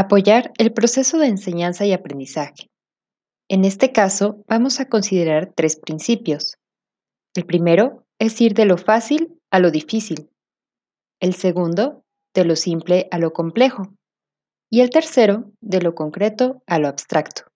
Apoyar el proceso de enseñanza y aprendizaje. En este caso, vamos a considerar tres principios. El primero es ir de lo fácil a lo difícil. El segundo, de lo simple a lo complejo. Y el tercero, de lo concreto a lo abstracto.